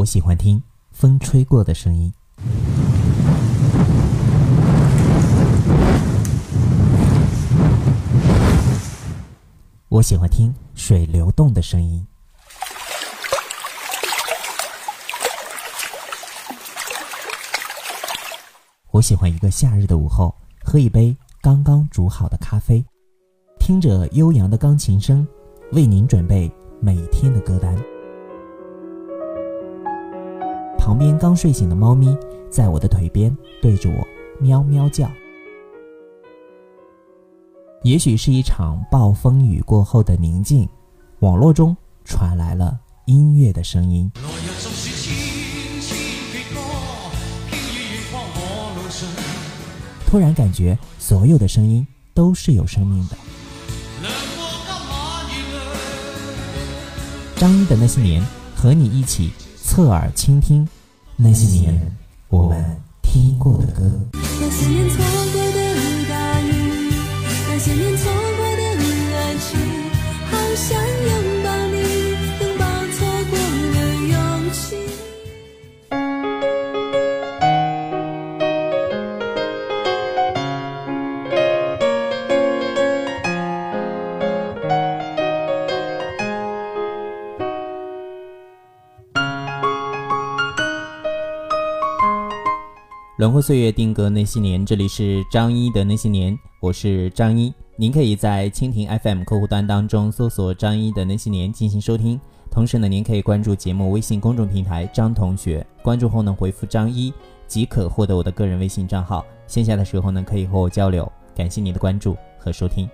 我喜欢听风吹过的声音。我喜欢听水流动的声音。我喜欢一个夏日的午后，喝一杯刚刚煮好的咖啡，听着悠扬的钢琴声，为您准备每天的歌单。旁边刚睡醒的猫咪在我的腿边对着我喵喵叫。也许是一场暴风雨过后的宁静，网络中传来了音乐的声音。突然感觉所有的声音都是有生命的。张一的那些年，和你一起侧耳倾听那些年我们听过的歌。轮回岁月定格那些年，这里是张一的那些年，我是张一。您可以在蜻蜓 FM 客户端当中搜索张一的那些年进行收听。同时呢，您可以关注节目微信公众平台张同学，关注后呢回复张一即可获得我的个人微信账号。线下的时候呢，可以和我交流。感谢您的关注和收听。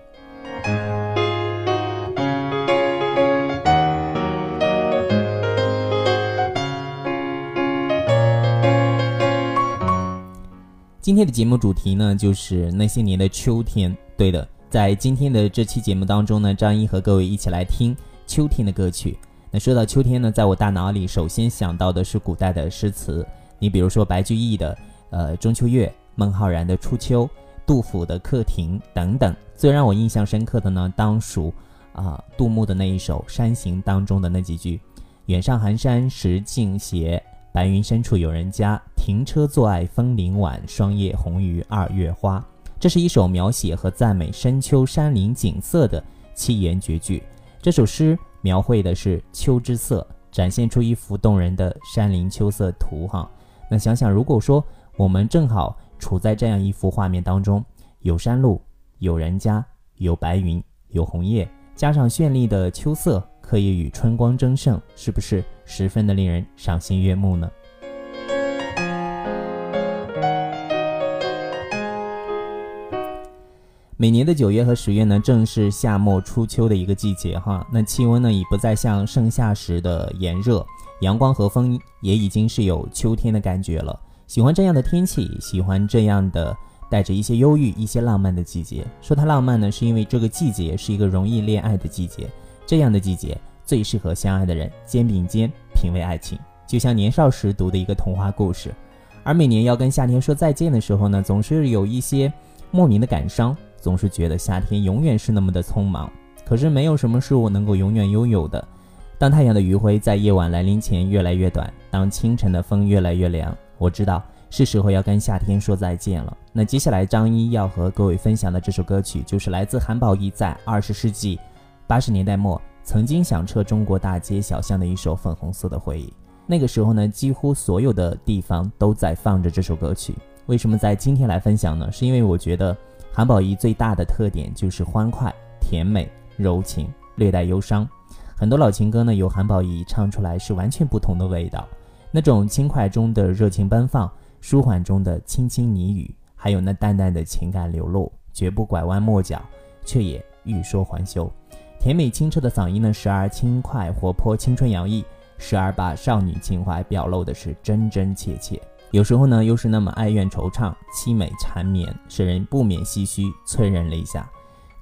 今天的节目主题呢，就是那些年的秋天。对的，在今天的这期节目当中呢，张一和各位一起来听秋天的歌曲。那说到秋天呢，在我大脑里首先想到的是古代的诗词，你比如说白居易的《呃中秋月》，孟浩然的《初秋》，杜甫的《客亭》等等。最让我印象深刻的呢，当属啊杜牧的那一首《山行》当中的那几句：“远上寒山石径斜。”白云深处有人家，停车坐爱枫林晚，霜叶红于二月花。这是一首描写和赞美深秋山林景色的七言绝句。这首诗描绘的是秋之色，展现出一幅动人的山林秋色图。哈，那想想，如果说我们正好处在这样一幅画面当中，有山路，有人家，有白云，有红叶，加上绚丽的秋色。可以与春光争胜，是不是十分的令人赏心悦目呢？每年的九月和十月呢，正是夏末初秋的一个季节哈。那气温呢，已不再像盛夏时的炎热，阳光和风也已经是有秋天的感觉了。喜欢这样的天气，喜欢这样的带着一些忧郁、一些浪漫的季节。说它浪漫呢，是因为这个季节是一个容易恋爱的季节。这样的季节最适合相爱的人肩并肩品味爱情，就像年少时读的一个童话故事。而每年要跟夏天说再见的时候呢，总是有一些莫名的感伤，总是觉得夏天永远是那么的匆忙。可是没有什么是我能够永远拥有的。当太阳的余晖在夜晚来临前越来越短，当清晨的风越来越凉，我知道是时候要跟夏天说再见了。那接下来张一要和各位分享的这首歌曲，就是来自韩宝仪在二十世纪。八十年代末，曾经响彻中国大街小巷的一首《粉红色的回忆》。那个时候呢，几乎所有的地方都在放着这首歌曲。为什么在今天来分享呢？是因为我觉得韩宝仪最大的特点就是欢快、甜美、柔情，略带忧伤。很多老情歌呢，由韩宝仪唱出来是完全不同的味道。那种轻快中的热情奔放，舒缓中的轻轻呢语，还有那淡淡的情感流露，绝不拐弯抹角，却也欲说还休。甜美清澈的嗓音呢，时而轻快活泼、青春洋溢，时而把少女情怀表露的是真真切切。有时候呢，又是那么哀怨惆怅、凄美缠绵，使人不免唏嘘、催人泪下。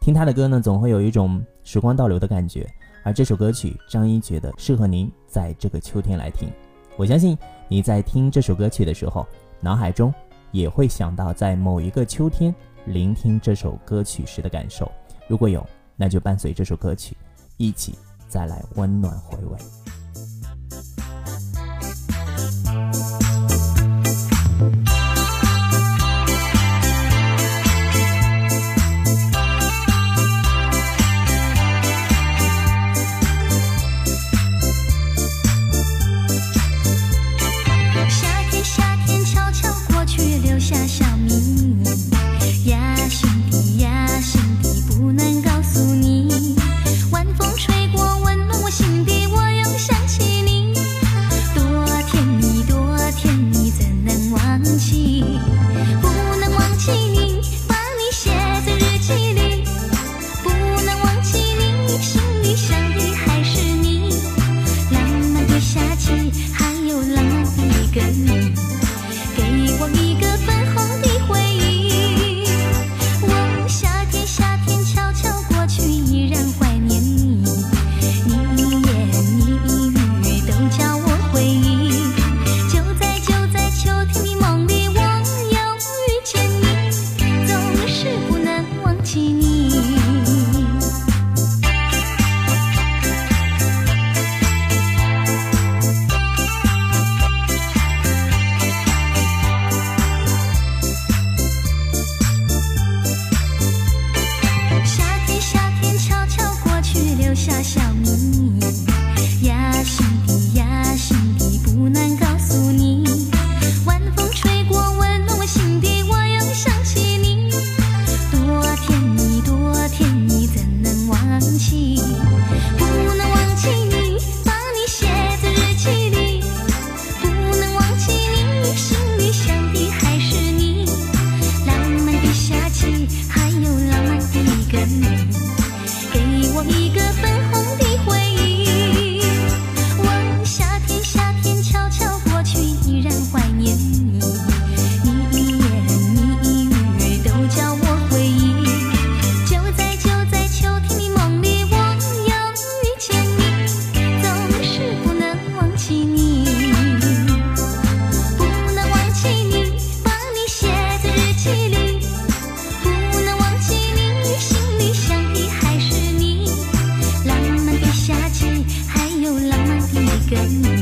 听他的歌呢，总会有一种时光倒流的感觉。而这首歌曲，张一觉得适合您在这个秋天来听。我相信你在听这首歌曲的时候，脑海中也会想到在某一个秋天聆听这首歌曲时的感受。如果有，那就伴随这首歌曲，一起再来温暖回味。不难的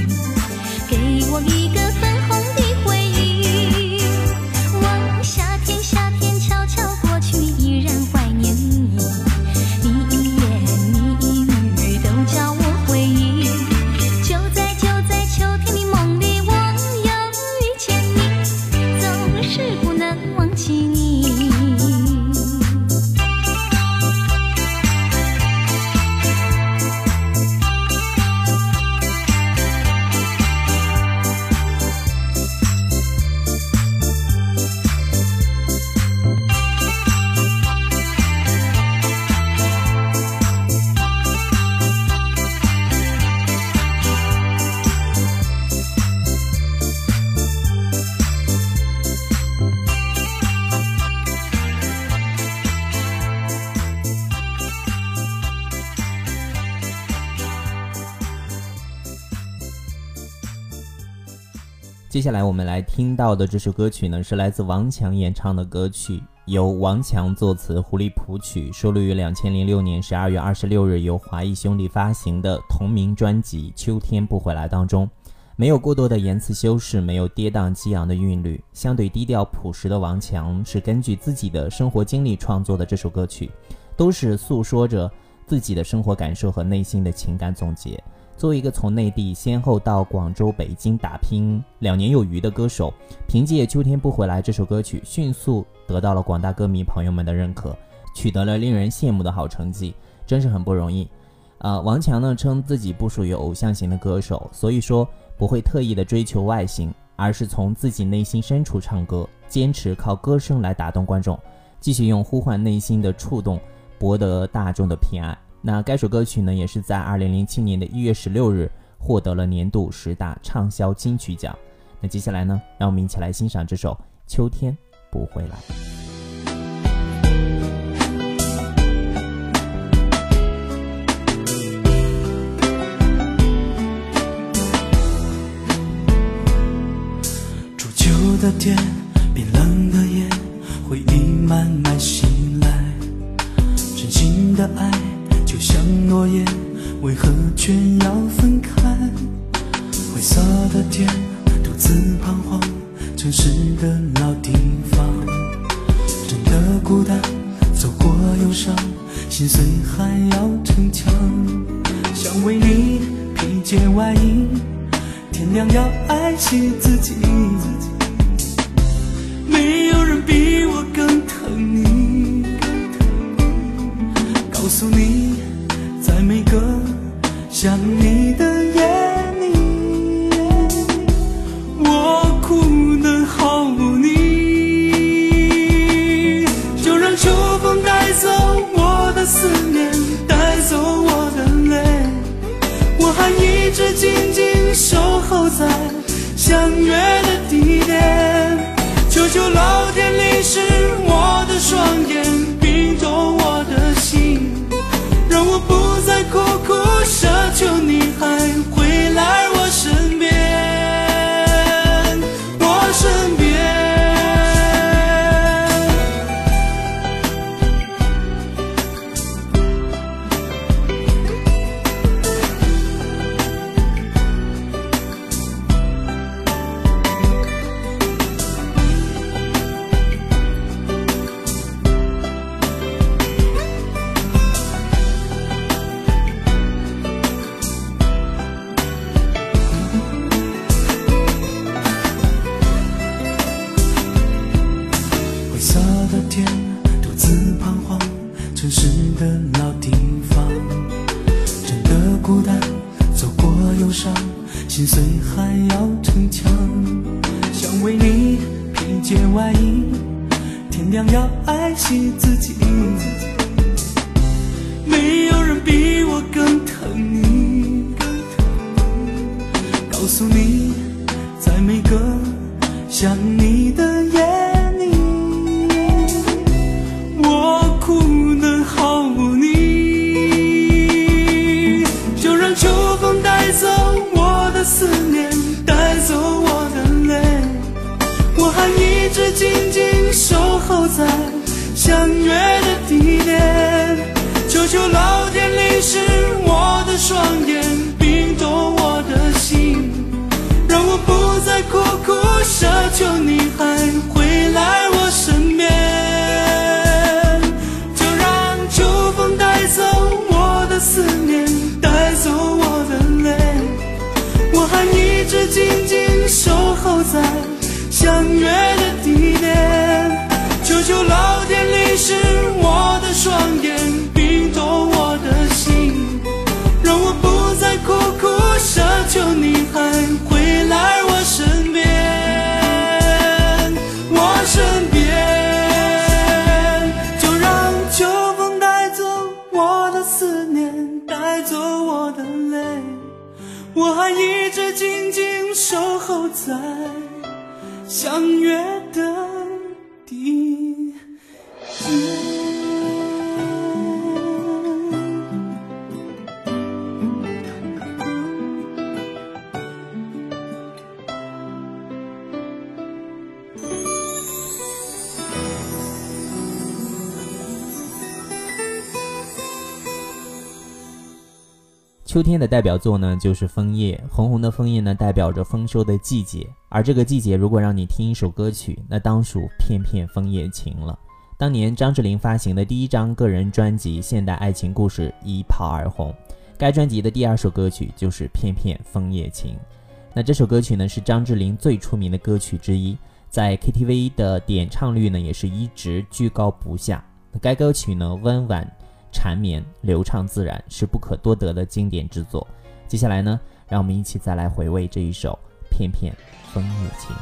接下来我们来听到的这首歌曲呢，是来自王强演唱的歌曲，由王强作词，胡立谱曲，收录于两千零六年十二月二十六日由华谊兄弟发行的同名专辑《秋天不回来》当中。没有过多的言辞修饰，没有跌宕激昂的韵律，相对低调朴实的王强是根据自己的生活经历创作的这首歌曲，都是诉说着自己的生活感受和内心的情感总结。作为一个从内地先后到广州、北京打拼两年有余的歌手，凭借《秋天不回来》这首歌曲，迅速得到了广大歌迷朋友们的认可，取得了令人羡慕的好成绩，真是很不容易。呃，王强呢称自己不属于偶像型的歌手，所以说不会特意的追求外形，而是从自己内心深处唱歌，坚持靠歌声来打动观众，继续用呼唤内心的触动博得大众的偏爱。那该首歌曲呢，也是在二零零七年的一月十六日获得了年度十大畅销金曲奖。那接下来呢，让我们一起来欣赏这首《秋天不会来》。初秋的天，冰冷的夜，回忆慢慢袭来。真心的爱像诺言，为何却要分开？灰色的天，独自彷徨，城市的老地方，真的孤单，走过忧伤，心碎还要逞强，想为你披件外衣。天亮要爱惜自己，没有人比我更疼你。告诉你，想你的夜里，我哭的好无你。就让秋风带走我的思念，带走我的泪。我还一直静静守候在相约的地点。求求老天淋湿我的双眼，冰冻我的心，让我不再苦苦 time 秋天的代表作呢就是枫叶红红的枫叶呢代表着丰收的季节。而这个季节如果让你听一首歌曲那当属片片枫叶情了。当年张智霖发行的第一张个人专辑现代爱情故事一炮而红该专辑的第二首歌曲就是片片枫叶情。那这首歌曲呢是张智霖最出名的歌曲之一在 ktv 的点唱率呢也是一直居高不下。该歌曲呢温婉缠绵流畅自然是不可多得的经典之作。接下来呢，让我们一起再来回味这一首片片枫叶情。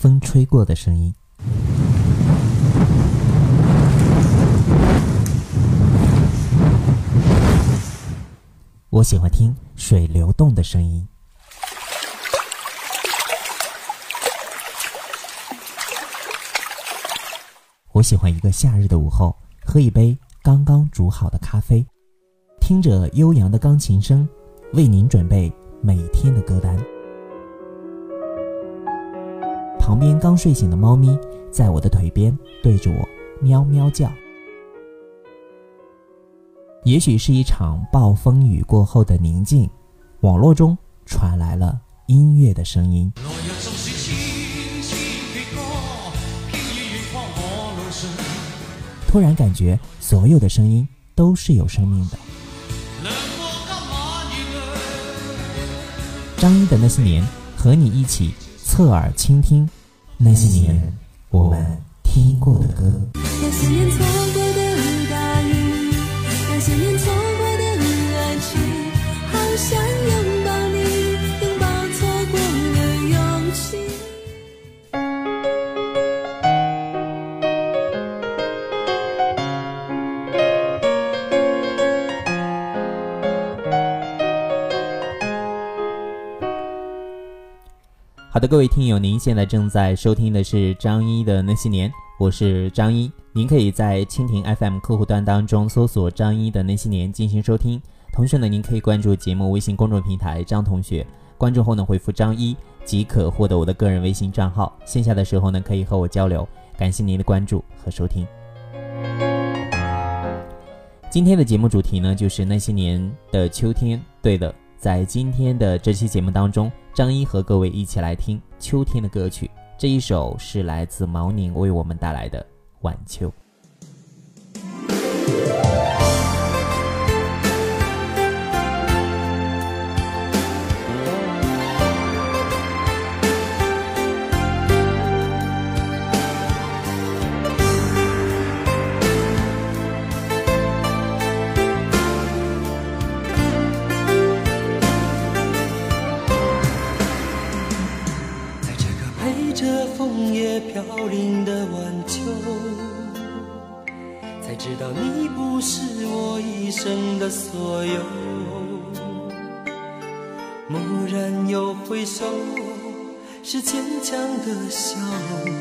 风吹过的声音。我喜欢听水流动的声音。我喜欢一个夏日的午后，喝一杯刚刚煮好的咖啡，听着悠扬的钢琴声，为您准备每天的歌单。旁边刚睡醒的猫咪在我的腿边对着我喵喵叫。也许是一场暴风雨过后的宁静，网络中传来了音乐的声音。突然感觉所有的声音都是有生命的。张一的那些年，和你一起侧耳倾听那些年我们听过的歌。那些年错过的大雨，那些年好的，各位听友，您现在正在收听的是张一的那些年，我是张一。您可以在蜻蜓 FM 客户端当中搜索“张一的那些年”进行收听。同时呢，您可以关注节目微信公众平台“张同学”，关注后呢回复“张一”即可获得我的个人微信账号。线下的时候呢，可以和我交流。感谢您的关注和收听。今天的节目主题呢，就是那些年的秋天。对的，在今天的这期节目当中，张一和各位一起来听秋天的歌曲。这一首是来自毛宁为我们带来的《晚秋》。飘零的晚秋，才知道你不是我一生的所有。蓦然又回首，是坚强的笑容，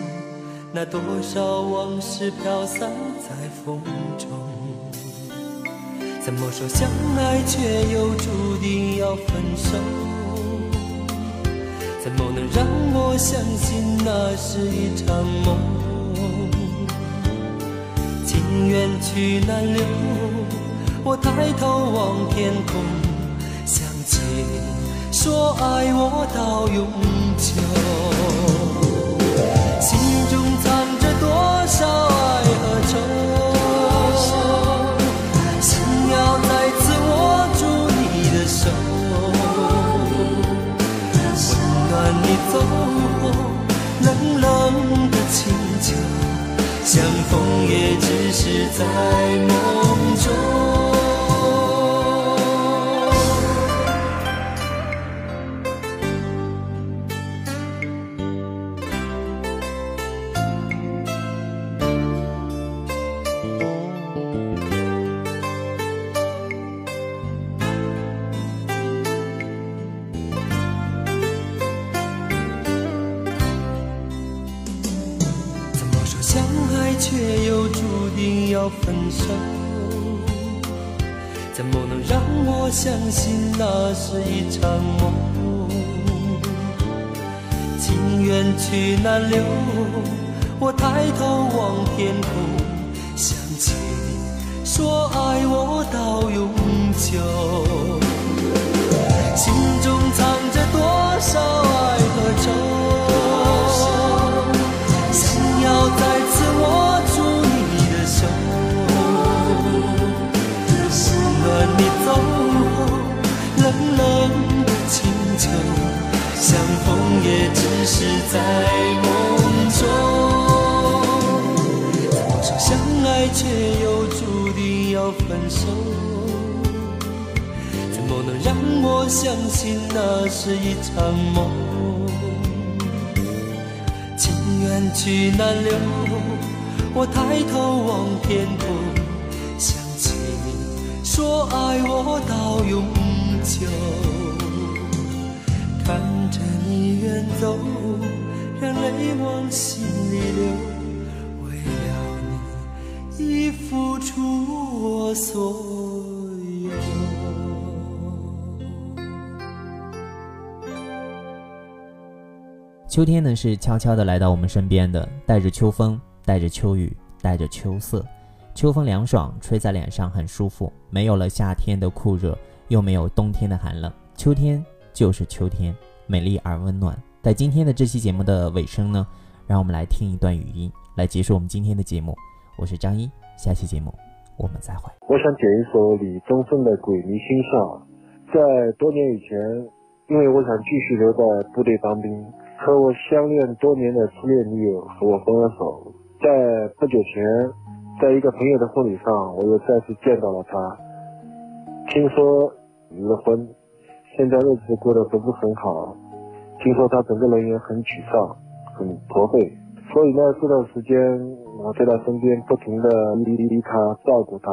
那多少往事飘散在风中。怎么说相爱却又注定要分手？怎么能让我相信那是一场梦？情缘去难留，我抬头望天空，想起说爱我到永久，我抬头望天空，想起你说爱我到永久。心中藏着多少爱和愁？想要再次握住你的手，温暖你走后冷冷的清秋，相逢也只是在梦中。怎么说相爱却又注定要分手？怎么能让我相信那是一场梦？情缘去难留，我抬头望天空，想起你说爱我到永久。看着你远走，让泪往心里流，为了你已付出我所有。秋天呢是悄悄的来到我们身边的，带着秋风，带着秋雨，带着秋色。秋风凉爽，吹在脸上很舒服，没有了夏天的酷热，又没有冬天的寒冷。秋天就是秋天，美丽而温暖。在今天的这期节目的尾声呢，让我们来听一段语音，来结束我们今天的节目。我是张一，下期节目我们再会。我想点一首李宗盛的《鬼迷心窍》。在多年以前，因为我想继续留在部队当兵，和我相恋多年的初恋女友和我分了手。在不久前，在一个朋友的婚礼上，我又再次见到了她。听说离了婚，现在日子过得不是很好。听说他整个人也很沮丧，很驼背。所以呢，这段时间我在他身边不停的理理他，照顾他。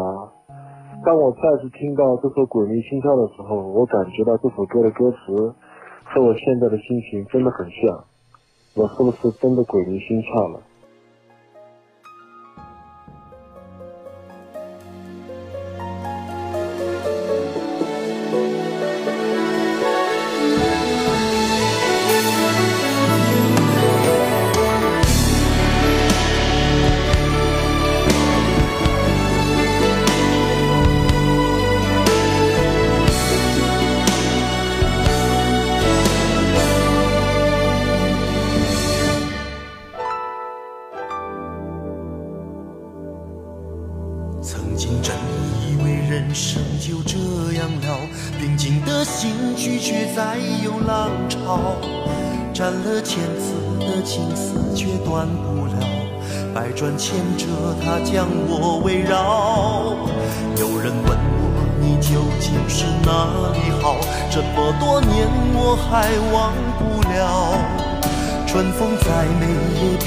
当我再次听到这首《鬼迷心窍》的时候，我感觉到这首歌的歌词和我现在的心情真的很像。我是不是真的鬼迷心窍了？曾经真以为人生就这样了，平静的心拒绝再有浪潮，斩了千次的情丝却断不了，百转千折它将我围绕。有人问我你究竟是哪里好，这么多年我还忘不了。春风再美也比